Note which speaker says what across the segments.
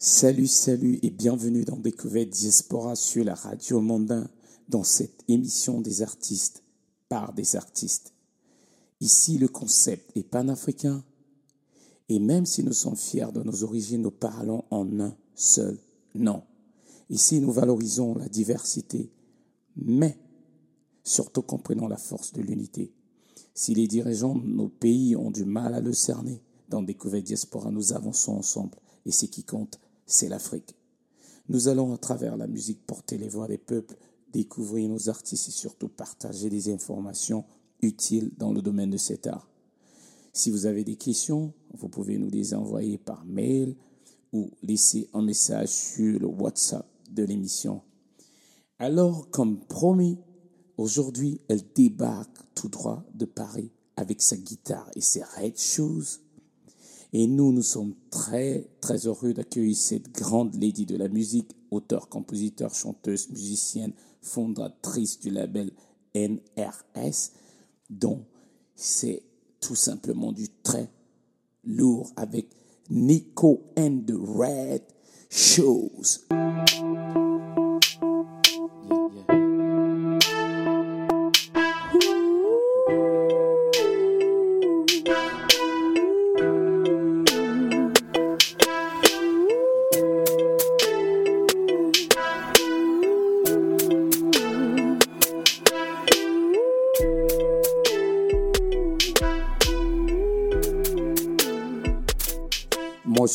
Speaker 1: Salut, salut et bienvenue dans Découverte Diaspora sur la radio Mondain dans cette émission des artistes par des artistes. Ici, le concept est panafricain et même si nous sommes fiers de nos origines, nous parlons en un seul nom. Ici, nous valorisons la diversité, mais surtout comprenons la force de l'unité. Si les dirigeants de nos pays ont du mal à le cerner, dans Découverte Diaspora, nous avançons ensemble et ce qui compte, c'est l'Afrique. Nous allons, à travers la musique, porter les voix des peuples, découvrir nos artistes et surtout partager des informations utiles dans le domaine de cet art. Si vous avez des questions, vous pouvez nous les envoyer par mail ou laisser un message sur le WhatsApp de l'émission. Alors, comme promis, aujourd'hui, elle débarque tout droit de Paris avec sa guitare et ses red shoes et nous, nous sommes très, très heureux d'accueillir cette grande lady de la musique, auteur, compositeur, chanteuse, musicienne, fondatrice du label NRS, dont c'est tout simplement du très lourd avec Nico and the Red Shoes.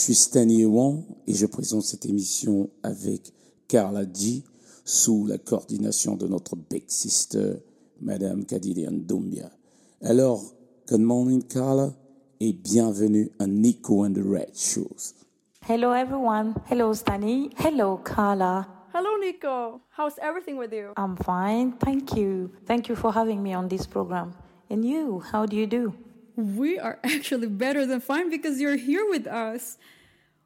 Speaker 1: Suis Stanley Wong et je présente cette émission avec Carla G sous la coordination de notre big sister, Madame Kadilian Doumbia. Alors, good morning, Carla, et bienvenue à Nico and the Red Shoes.
Speaker 2: Hello, everyone. Hello, Stani. Hello, Carla.
Speaker 3: Hello, Nico. How's everything with you?
Speaker 2: I'm fine. Thank you. Thank you for having me on this program. And you, how do you do?
Speaker 3: We are actually better than fine because you're here with us.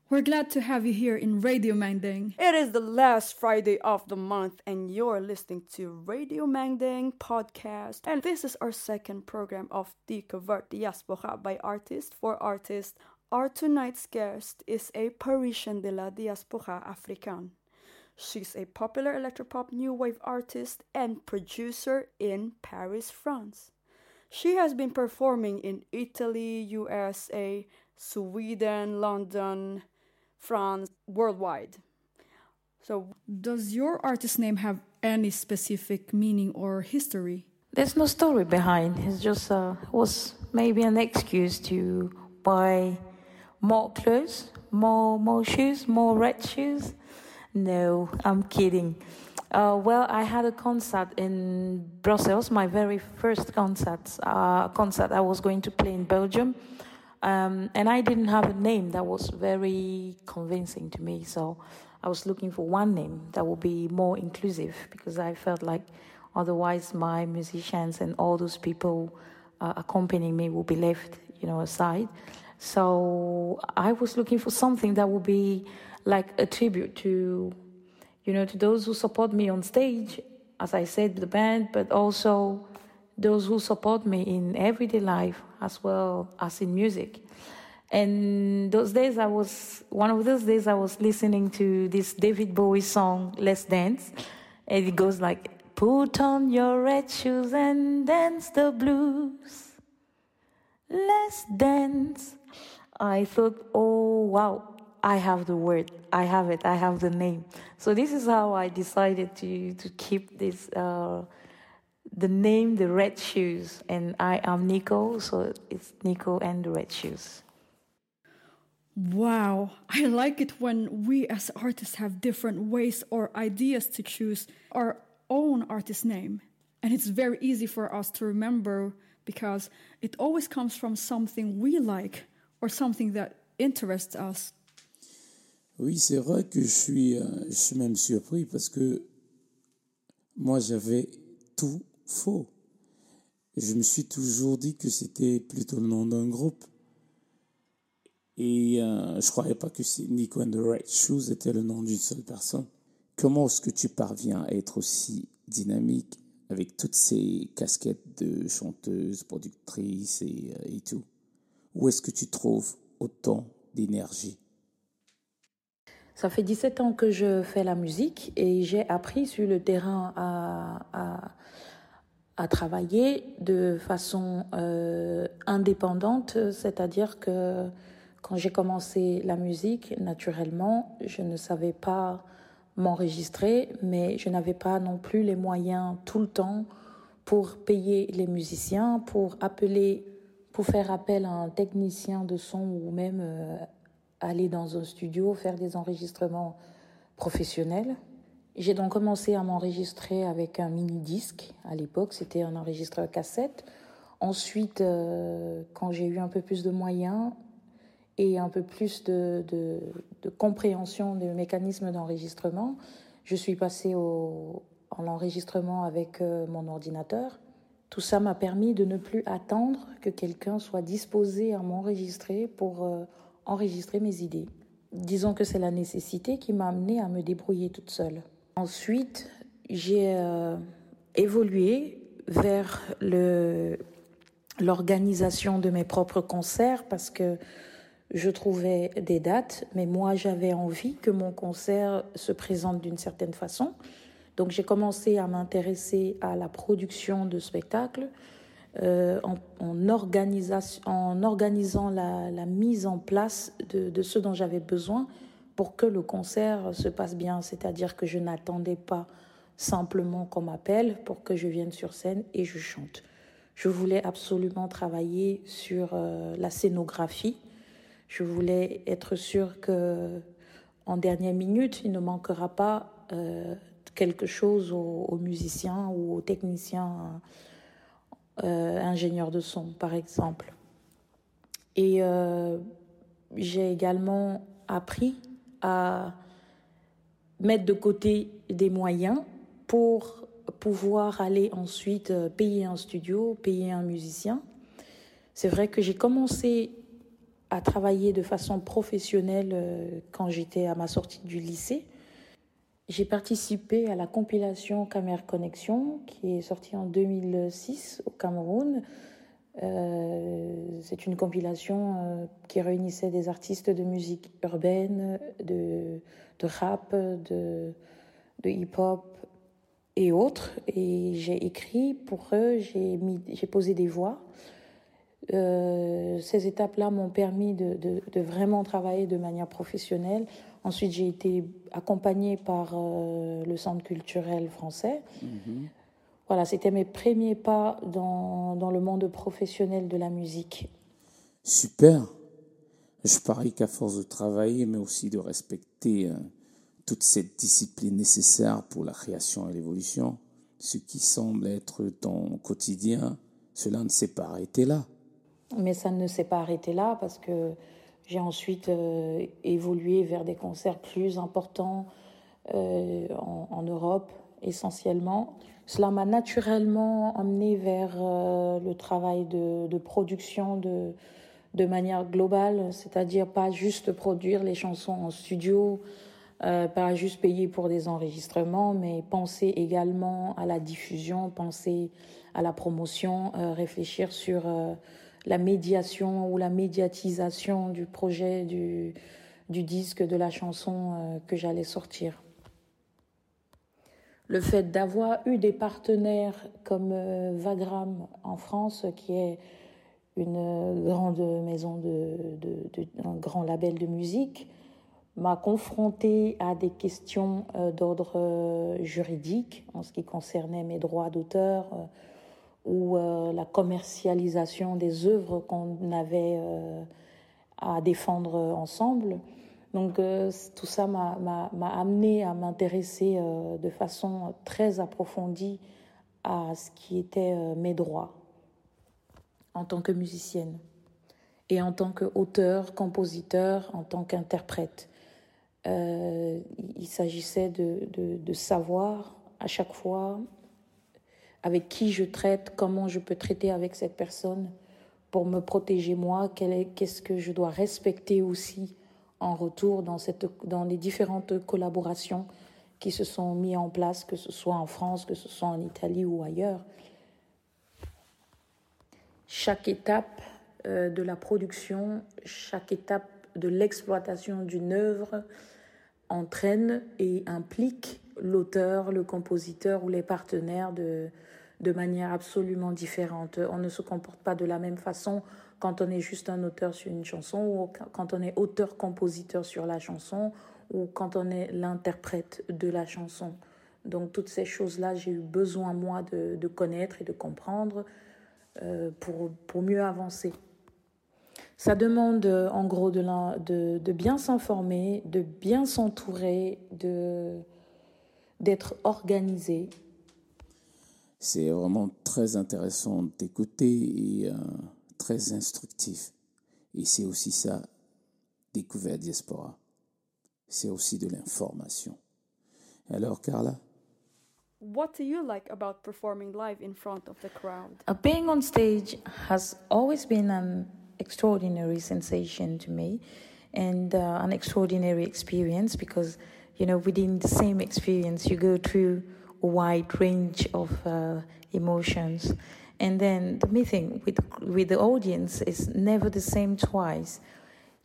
Speaker 3: We're glad to have you here in Radio Mangding.
Speaker 4: It is the last Friday of the month, and you're listening to Radio Mangding podcast. And this is our second program of the Covert Diaspora by Artist for Artist. Our tonight's guest is a Parisian de la Diaspora Africaine. She's a popular electropop new wave artist and producer in Paris, France. She has been performing in Italy, USA, Sweden, London, France, worldwide.
Speaker 3: So, does your artist name have any specific meaning or history?
Speaker 2: There's no story behind. It's just uh, was maybe an excuse to buy more clothes, more more shoes, more red shoes. No, I'm kidding. Uh, well, I had a concert in Brussels, my very first concert, uh, concert I was going to play in Belgium. Um, and I didn't have a name that was very convincing to me. So I was looking for one name that would be more inclusive because I felt like otherwise my musicians and all those people uh, accompanying me will be left, you know, aside. So I was looking for something that would be like a tribute to you know, to those who support me on stage, as I said, the band, but also those who support me in everyday life as well as in music. And those days, I was one of those days I was listening to this David Bowie song, "Let's Dance," and it goes like, "Put on your red shoes and dance the blues. Let's dance." I thought, "Oh wow, I have the word. I have it. I have the name. So this is how I decided to to keep this uh, the name, the Red Shoes, and I am Nico. So it's Nico and the Red Shoes.
Speaker 3: Wow, I like it when we as artists have different ways or ideas to choose our own artist name. And it's very easy for us to remember because it always comes from something we like or something that interests us.
Speaker 1: Oui, c'est vrai que je suis, euh, je suis même surpris parce que moi j'avais tout faux. Je me suis toujours dit que c'était plutôt le nom d'un groupe. Et euh, je croyais pas que Nico and the Red Shoes était le nom d'une seule personne. Comment est-ce que tu parviens à être aussi dynamique avec toutes ces casquettes de chanteuse, productrice et, euh, et tout? Où est-ce que tu trouves autant d'énergie?
Speaker 2: Ça fait 17 ans que je fais la musique et j'ai appris sur le terrain à, à, à travailler de façon euh, indépendante, c'est-à-dire que quand j'ai commencé la musique, naturellement, je ne savais pas m'enregistrer, mais je n'avais pas non plus les moyens tout le temps pour payer les musiciens, pour appeler, pour faire appel à un technicien de son ou même euh, aller dans un studio, faire des enregistrements professionnels. J'ai donc commencé à m'enregistrer avec un mini-disque. À l'époque, c'était un enregistreur cassette. Ensuite, euh, quand j'ai eu un peu plus de moyens et un peu plus de, compréhension des mécanismes d'enregistrement, je suis passée au, en enregistrement avec euh, mon ordinateur. Tout ça m'a permis de ne plus attendre que quelqu'un soit disposé à m'enregistrer pour euh, enregistrer mes idées. Disons que c'est la nécessité qui m'a amené à me débrouiller toute seule. Ensuite, j'ai euh, évolué vers l'organisation de mes propres concerts parce que je trouvais des dates, mais moi j'avais envie que mon concert se présente d'une certaine façon. Donc j'ai commencé à m'intéresser à la production de spectacles, euh, en, organisant la, mise en place de ce dont j'avais besoin pour que le concert se passe bien. C'est-à-dire que je n'attendais pas simplement qu'on m'appelle pour que je vienne sur scène et je chante. Je voulais absolument travailler sur euh, la scénographie. Je voulais être sûre que en dernière minute, il ne manquera pas euh, quelque chose aux, musiciens ou aux techniciens euh, ingénieur de son, par exemple. Et j'ai également appris à mettre de côté des moyens pour pouvoir aller ensuite euh, payer un studio, payer un musicien. C'est vrai que j'ai commencé à travailler de façon professionnelle quand j'étais à ma sortie du lycée. J'ai participé à la compilation Camer Connexion qui est sortie en 2006 au Cameroun. Euh, c'est une compilation euh, qui réunissait des artistes de musique urbaine, de, de rap, de, de hip-hop et autres. Et j'ai écrit pour eux, j'ai posé des voix. Euh, ces étapes-là m'ont permis de, de, vraiment travailler de manière professionnelle. Ensuite, j'ai été accompagnée par le Centre culturel français. Mmh. Voilà, c'était mes premiers pas dans, dans, le monde professionnel de la musique.
Speaker 1: Super. Je parie qu'à force de travailler, mais aussi de respecter euh, toute cette discipline nécessaire pour la création et l'évolution, ce qui semble être ton quotidien, cela ne s'est pas arrêté là.
Speaker 2: Mais ça ne s'est pas arrêté là parce que j'ai ensuite euh, évolué vers des concerts plus importants euh, en, en, Europe essentiellement. Cela m'a naturellement emmené vers euh, le travail de, production de, manière globale, c'est-à-dire pas juste produire les chansons en studio, euh, pas juste payer pour des enregistrements, mais penser également à la diffusion, penser à la promotion, euh, réfléchir sur la médiation ou la médiatisation du projet du, disque, de la chanson que j'allais sortir. Le fait d'avoir eu des partenaires comme euh, Vagram en France, qui est une grande maison de, de, un grand label de musique, m'a confronté à des questions euh, d'ordre euh, juridique en ce qui concernait mes droits d'auteur, euh, ou euh, la commercialisation des œuvres qu'on avait euh, à défendre ensemble. Donc euh, tout ça m'a amené à m'intéresser euh, de façon très approfondie à ce qui était euh, mes droits en tant que musicienne et en tant qu'auteur, compositeur, en tant qu'interprète. il s'agissait de savoir à chaque fois avec qui je traite, comment je peux traiter avec cette personne pour me protéger moi, qu'est-ce que je dois respecter aussi en retour dans, cette, dans les différentes collaborations qui se sont mises en place, que ce soit en France, que ce soit en Italie ou ailleurs. Chaque étape euh, de la production, chaque étape de l'exploitation d'une œuvre entraîne et implique l'auteur, le compositeur ou les partenaires de, de manière absolument différente. On ne se comporte pas de la même façon quand on est juste un auteur sur une chanson ou quand on est auteur-compositeur sur la chanson ou quand on est l'interprète de la chanson. Donc toutes ces choses-là, j'ai eu besoin, moi, de, connaître et de comprendre euh, pour, pour mieux avancer. Ça demande en gros de, de, de bien s'informer, de bien s'entourer, d'être organisé.
Speaker 1: C'est vraiment très intéressant d'écouter et euh, très instructif. Et c'est aussi ça, découvert diaspora. C'est aussi de l'information. Alors, Carla?
Speaker 4: What do you like about performing live in front of the crowd?
Speaker 2: Uh, being on stage has always been an extraordinary sensation to me and uh, an extraordinary experience because, you know, within the same experience, you go through wide range of uh, emotions. And then the meeting with, with the audience is never the same twice.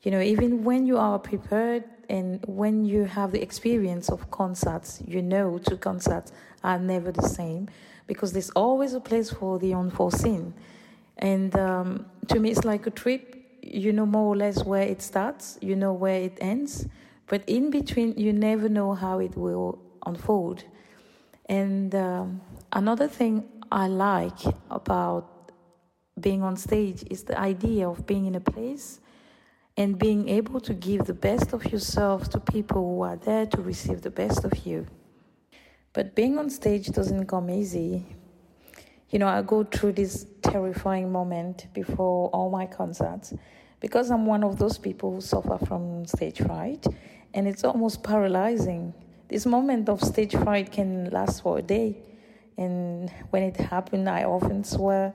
Speaker 2: You know, even when you are prepared and when you have the experience of concerts, you know two concerts are never the same because there's always a place for the unforeseen. And um, to me, it's like a trip. You know more or less where it starts, you know where it ends, but in between, you never know how it will unfold. And um, another thing I like about being on stage is the idea of being in a place and being able to give the best of yourself to people who are there to receive the best of you. But being on stage doesn't come easy. You know, I go through this terrifying moment before all my concerts because I'm one of those people who suffer from stage fright, and it's almost paralyzing. This moment of stage fright can last for a day, and when it happened, I often swear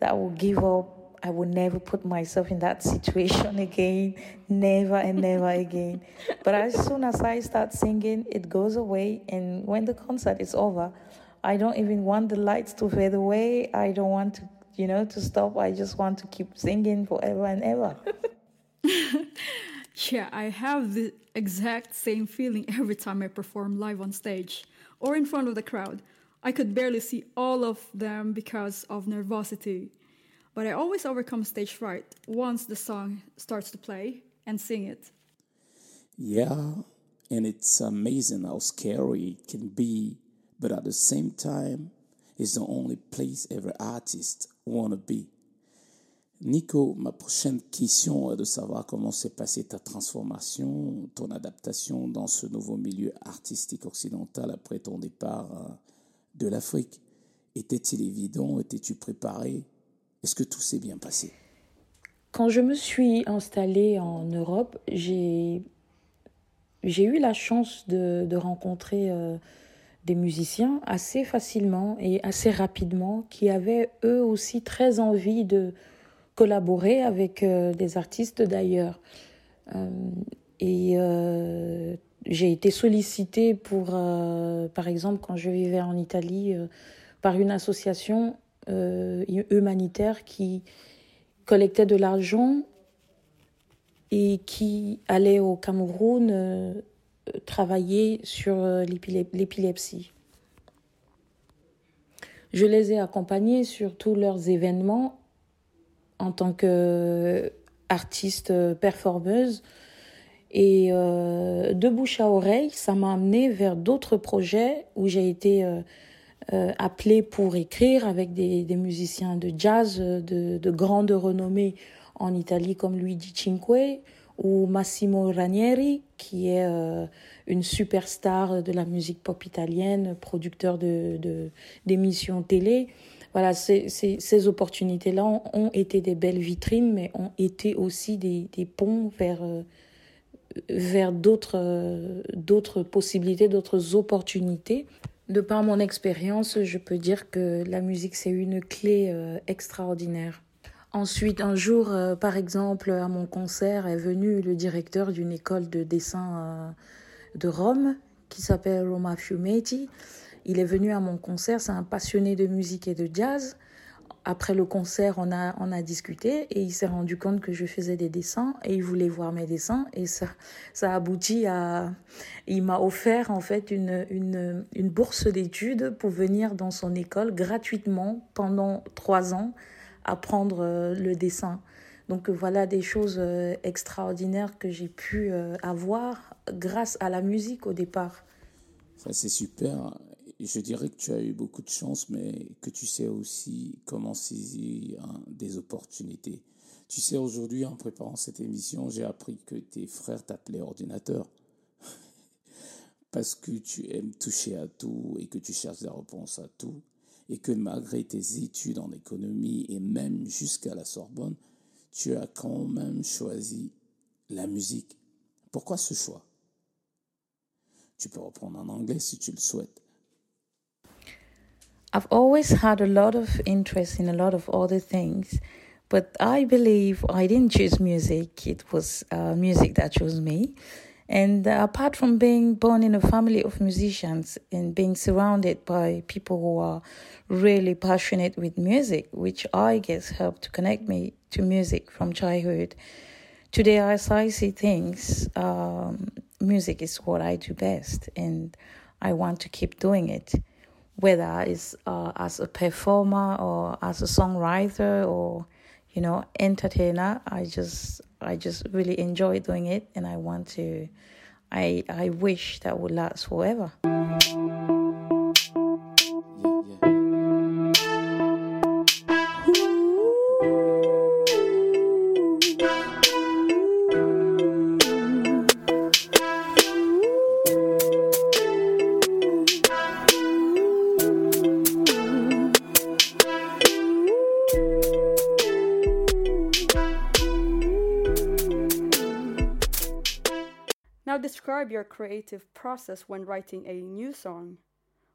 Speaker 2: that I will give up I will never put myself in that situation again, never and never again. But as soon as I start singing, it goes away. And when the concert is over, I don't even want the lights to fade away. I don't want to, you know, to stop. I just want to keep singing forever and ever.
Speaker 3: yeah, I have the exact same feeling every time I perform live on stage or in front of the crowd. I could barely see all of them because of nervosity. But I always overcome stage fright once the song starts to play and sing it.
Speaker 1: Yeah, and it's amazing how scary it can be, but at the same time, it's the only place every artist wanna be. Nico, ma prochaine question est de savoir comment s'est passée ta transformation, ton adaptation dans ce nouveau milieu artistique occidental après ton départ euh, de l'Afrique. Était-il évident? Étais-tu préparé? Est-ce que tout s'est bien passé?
Speaker 2: Quand je me suis installée en Europe, j'ai eu la chance de, rencontrer euh, des musiciens assez facilement et assez rapidement qui avaient eux aussi très envie de collaborer avec euh, des artistes d'ailleurs. Euh, et j'ai été sollicitée pour, par exemple, quand je vivais en Italie, par une association euh, humanitaire qui collectait de l'argent et qui allait au Cameroun euh, travailler sur euh, l'épilepsie. Je les ai accompagnés sur tous leurs événements en tant qu'artiste performeuse. Et de bouche à oreille, ça m'a amené vers d'autres projets où j'ai été euh, appelé pour écrire avec des, musiciens de jazz de, de, grande renommée en Italie comme Luigi Cinque ou Massimo Ranieri qui est euh, une superstar de la musique pop italienne, producteur de d'émissions télé. Voilà, ces, ces, opportunités-là ont, été des belles vitrines, mais ont été aussi des, des ponts vers euh, vers d'autres d'autres possibilités, d'autres opportunités. De par mon expérience, je peux dire que la musique, c'est une clé euh, extraordinaire. Ensuite, un jour, euh, par exemple, à mon concert est venu le directeur d'une école de dessin euh, de Rome qui s'appelle Roma Fumetti. Il est venu à mon concert, c'est un passionné de musique et de jazz. après le concert, on a, on a discuté et il s'est rendu compte que je faisais des dessins et il voulait voir mes dessins et ça, ça aboutit à, il m'a offert en fait une, une, une bourse d'études pour venir dans son école gratuitement pendant trois ans apprendre euh, le dessin. Donc voilà des choses euh, extraordinaires que j'ai pu euh, avoir grâce à la musique au départ.
Speaker 1: Ça c'est super je dirais que tu as eu beaucoup de chance, mais que tu sais aussi comment saisir hein, des opportunités. Tu sais, aujourd'hui, en préparant cette émission, j'ai appris que tes frères t'appelaient ordinateur. Parce que tu aimes toucher à tout et que tu cherches des réponses à tout. Et que malgré tes études en économie et même jusqu'à la Sorbonne, tu as quand même choisi la musique. Pourquoi ce choix? Tu peux reprendre en anglais si tu le souhaites.
Speaker 2: I've always had a lot of interest in a lot of other things, but I believe I didn't choose music, it was uh, music that chose me. And uh, apart from being born in a family of musicians and being surrounded by people who are really passionate with music, which I guess helped to connect me to music from childhood, today as I see things, um, music is what I do best, and I want to keep doing it whether it's uh, as a performer or as a songwriter or you know entertainer i just i just really enjoy doing it and i want to i i wish that would last forever
Speaker 4: creative process when writing a new song.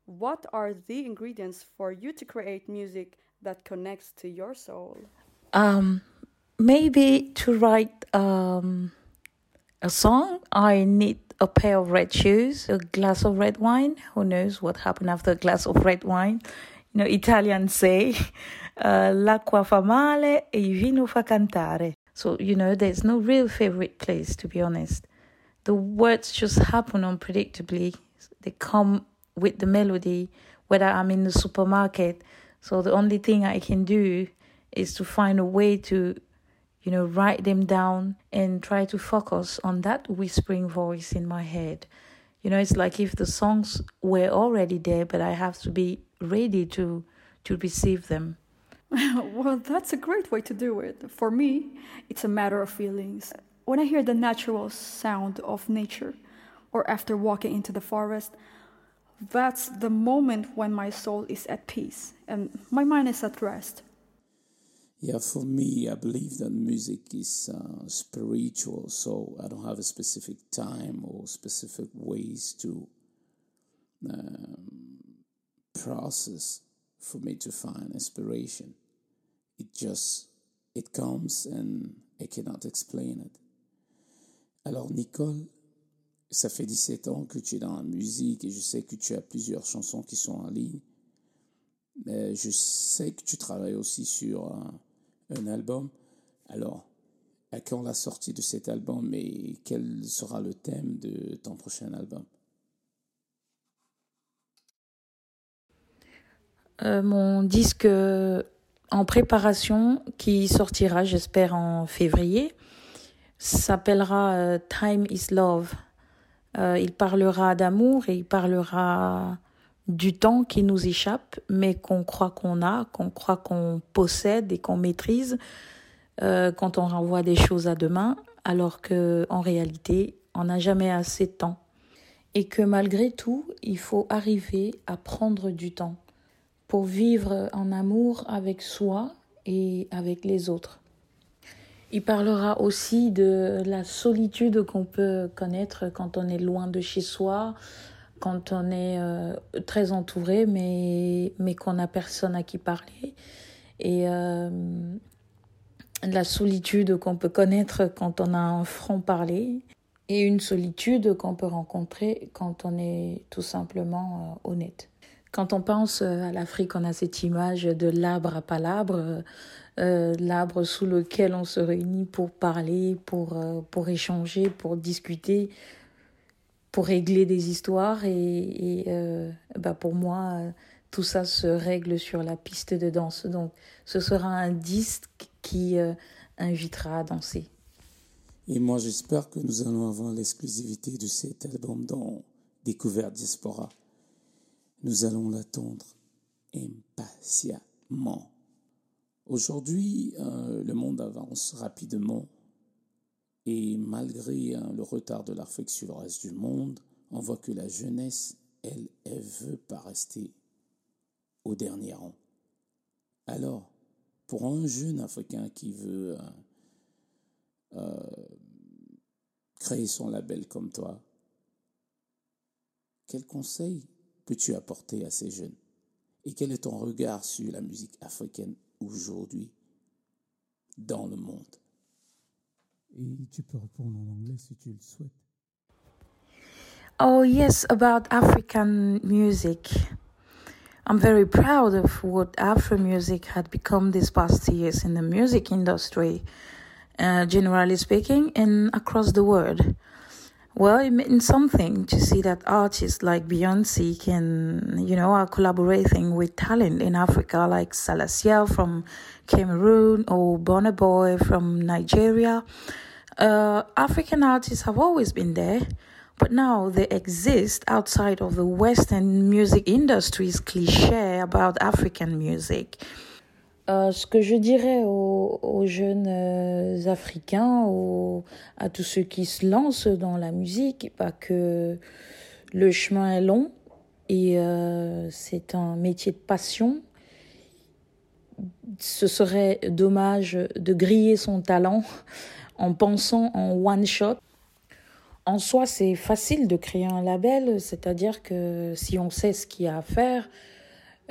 Speaker 4: What are the ingredients for you to create music that connects to your soul?
Speaker 2: Um, maybe to write um, a song, I need a pair of red shoes, a glass of red wine. Who knows what happened after a glass of red wine? You know, Italians say, uh, l'acqua fa male e il vino fa cantare. So, you know, there's no real favorite place, to be honest the words just happen unpredictably. They come with the melody, whether I'm in the supermarket. So the only thing I can do is to find a way to, you know, write them down and try to focus on that whispering voice in my head. You know, it's like if the songs were already there, but I have to be ready to to receive them.
Speaker 3: well, that's a great way to do it. For me, it's a matter of feelings when I hear the natural sound of nature, or after walking into the forest, that's the moment when my soul is at peace and my mind is at rest.
Speaker 1: Yeah, for me, I believe that music is uh, spiritual, so I don't have a specific time or specific ways to um, process for me to find inspiration. It just it comes and I cannot explain it. Alors Nicole, ça fait 17 ans que tu es dans la musique et je sais que tu as plusieurs chansons qui sont en ligne. Mais je sais que tu travailles aussi sur un, album. Alors, à quand la sortie de cet album et quel sera le thème de ton prochain album?
Speaker 2: Euh, Mon disque en préparation qui sortira, j'espère, en février s'appellera euh, Time is Love. Euh, il parlera d'amour et il parlera du temps qui nous échappe, mais qu'on croit qu'on a, qu'on croit qu'on possède et qu'on maîtrise euh, quand on renvoie des choses à demain, alors que en réalité, on n'a jamais assez de temps. Et que malgré tout, il faut arriver à prendre du temps pour vivre en amour avec soi et avec les autres. Il parlera aussi de la solitude qu'on peut connaître quand on est loin de chez soi, quand on est euh, très entouré, mais, mais qu'on n'a personne à qui parler. Et euh, la solitude qu'on peut connaître quand on a un franc-parler. Et une solitude qu'on peut rencontrer quand on est tout simplement euh, honnête. Quand on pense à l'Afrique, on a cette image de l'arbre à palabre, euh, l'arbre sous lequel on se réunit pour parler, pour, euh, pour échanger, pour discuter, pour régler des histoires. Et, euh, bah pour moi, tout ça se règle sur la piste de danse. Donc ce sera un disque qui invitera à danser.
Speaker 1: Et moi, j'espère que nous allons avoir l'exclusivité de cet album dans Découverte Diaspora. Nous allons l'attendre impatiemment. Aujourd'hui, euh, le monde avance rapidement et malgré hein, le retard de l'Afrique sur le reste du monde, on voit que la jeunesse, elle, elle veut pas rester au dernier rang. Alors, pour un jeune Africain qui veut euh, euh, créer son label comme toi, quel conseil peux-tu apporter à ces jeunes? Et quel est ton regard sur la musique africaine aujourd'hui dans le monde
Speaker 5: Et tu peux répondre en anglais si tu le souhaites.
Speaker 2: Oh, yes, about African music. I'm very proud of what Afro music had become these past years in the music industry, uh, generally speaking, and across the world. Well, it means something to see that artists like Beyonce can, you know, are collaborating with talent in Africa like Salasia from Cameroon or Bonner Boy from Nigeria. Uh, African artists have always been there, but now they exist outside of the Western music industry's cliche about African music. Euh, ce que je dirais aux, jeunes euh, Africains, à tous ceux qui se lancent dans la musique, bah, que le chemin est long et euh, c'est un métier de passion. Ce serait dommage de griller son talent en pensant en one shot. En soi, c'est facile de créer un label, c'est-à-dire que si on sait ce qu'il y a à faire,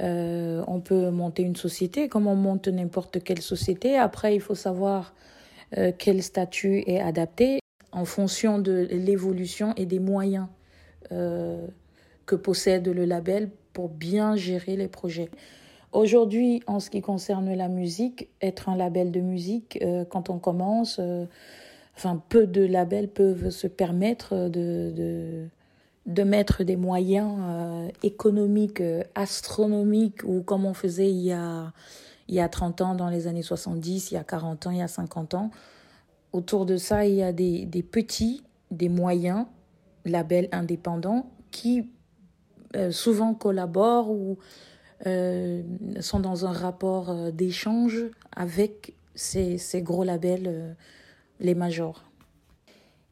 Speaker 2: euh, on peut monter une société comme on monte n'importe quelle société. Après, il faut savoir euh, quel statut est adapté en fonction de l'évolution et des moyens euh, que possède le label pour bien gérer les projets. Aujourd'hui, en ce qui concerne la musique, être un label de musique, quand on commence, enfin, peu de labels peuvent se permettre de de mettre des moyens euh, économiques euh, astronomiques ou comme on faisait il y, a, il y a 30 ans dans les années 70, il y a 40 ans, il y a 50 ans. Autour de ça, il y a des, des petits, des moyens labels indépendants qui euh, souvent collaborent ou sont dans un rapport d'échange avec ces, ces, gros labels, les majors.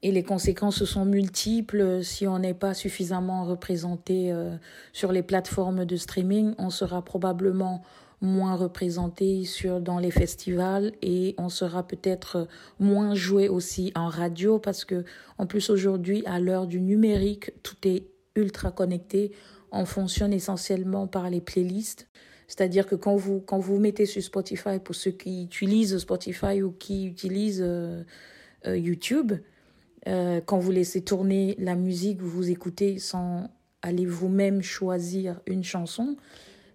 Speaker 2: Et les conséquences sont multiples. Si on n'est pas suffisamment représenté euh, sur les plateformes de streaming, on sera probablement moins représenté sur dans les festivals et on sera peut-être moins joué aussi en radio parce que en plus aujourd'hui à l'heure du numérique tout est ultra connecté on fonctionne essentiellement par les playlists c'est-à-dire que quand vous quand vous mettez sur Spotify pour ceux qui utilisent Spotify ou qui utilisent euh, euh, YouTube euh, quand vous laissez tourner la musique, vous écoutez sans aller vous-même choisir une chanson,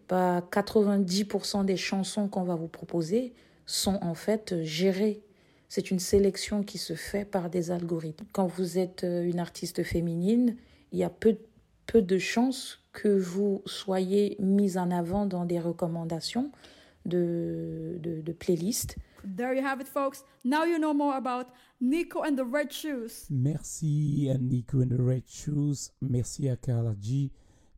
Speaker 2: bah 90% des chansons qu'on va vous proposer sont en fait gérées. C'est une sélection qui se fait par des algorithmes. Quand vous êtes euh, une artiste féminine, il y a peu, peu de chances que vous soyez mise en avant dans des recommandations de, de, de playlists.
Speaker 3: There you have it, folks. Now you know more about Nico and the Red Shoes.
Speaker 5: Merci à Nico and the Red Shoes. Merci à Carla G.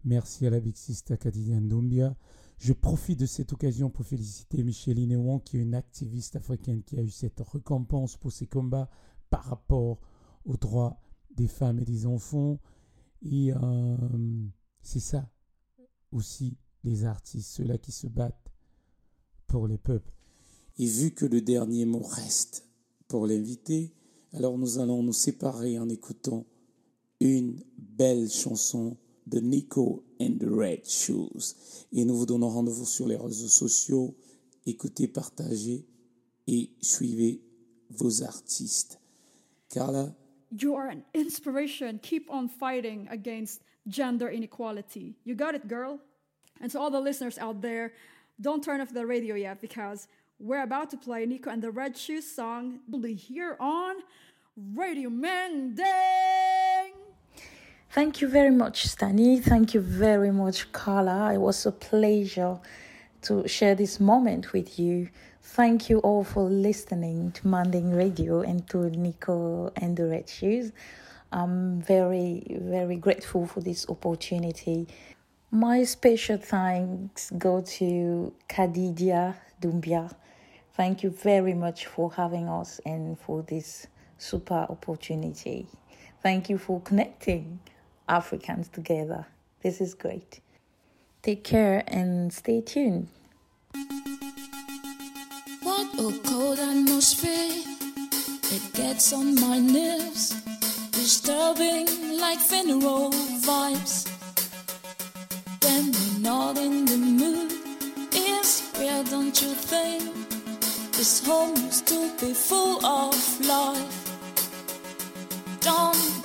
Speaker 5: Merci à la Big Sister Kadidian Doumbia. Je profite de cette occasion pour féliciter Micheline Ewan, qui est une activiste africaine qui a eu cette récompense pour ses combats par rapport aux droits des femmes et des enfants. Et euh, c'est ça aussi, les artistes, ceux-là qui se battent pour les peuples.
Speaker 1: Et vu que le dernier mot reste pour l'invité, alors nous allons nous séparer en écoutant une belle chanson de Nico and the Red Shoes. Et nous vous donnons rendez-vous sur les réseaux sociaux. Écoutez, partagez et suivez vos artistes. Carla?
Speaker 3: You are an inspiration. Keep on fighting against gender inequality. You got it, girl. And to all the listeners out there, don't turn off the radio yet because we're about to play Nico and the Red Shoes song here on Radio Manding.
Speaker 6: Thank you very much, Stani. Thank you very much, Carla. It was a pleasure to share this moment with you. Thank you all for listening to Manding Radio and to Nico and the Red Shoes. I'm very, very grateful for this opportunity. My special thanks go to Kadidia Dumbia. Thank you very much for having us and for this super opportunity. Thank you for connecting Africans together. This is great. Take care and stay tuned.
Speaker 2: What a cold atmosphere. It gets on my nerves. Disturbing like funeral vibes. You think? This home used to be full of life. Don't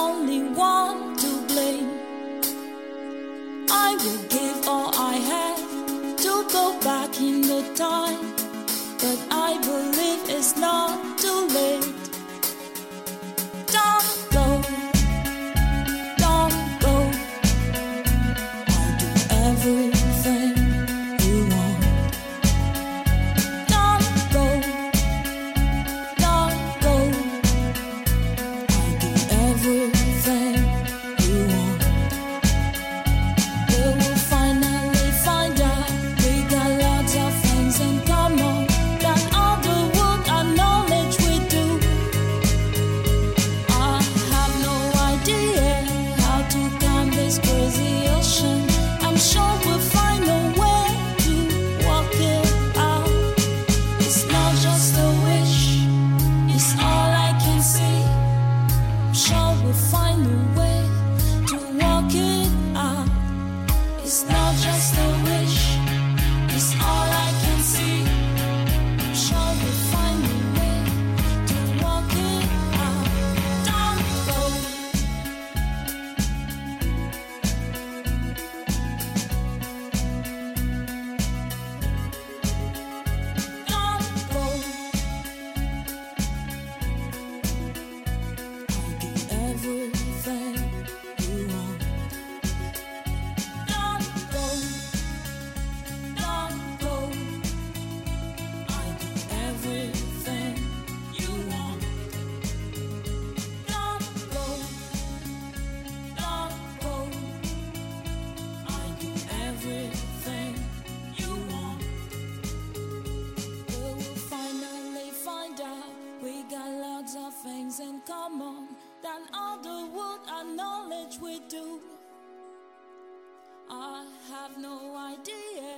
Speaker 2: only one to blame. I will than all the work and knowledge we do. I have no idea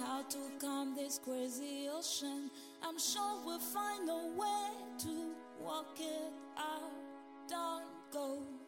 Speaker 2: how to calm this crazy ocean. I'm sure we'll find a way to walk it out. Don't go.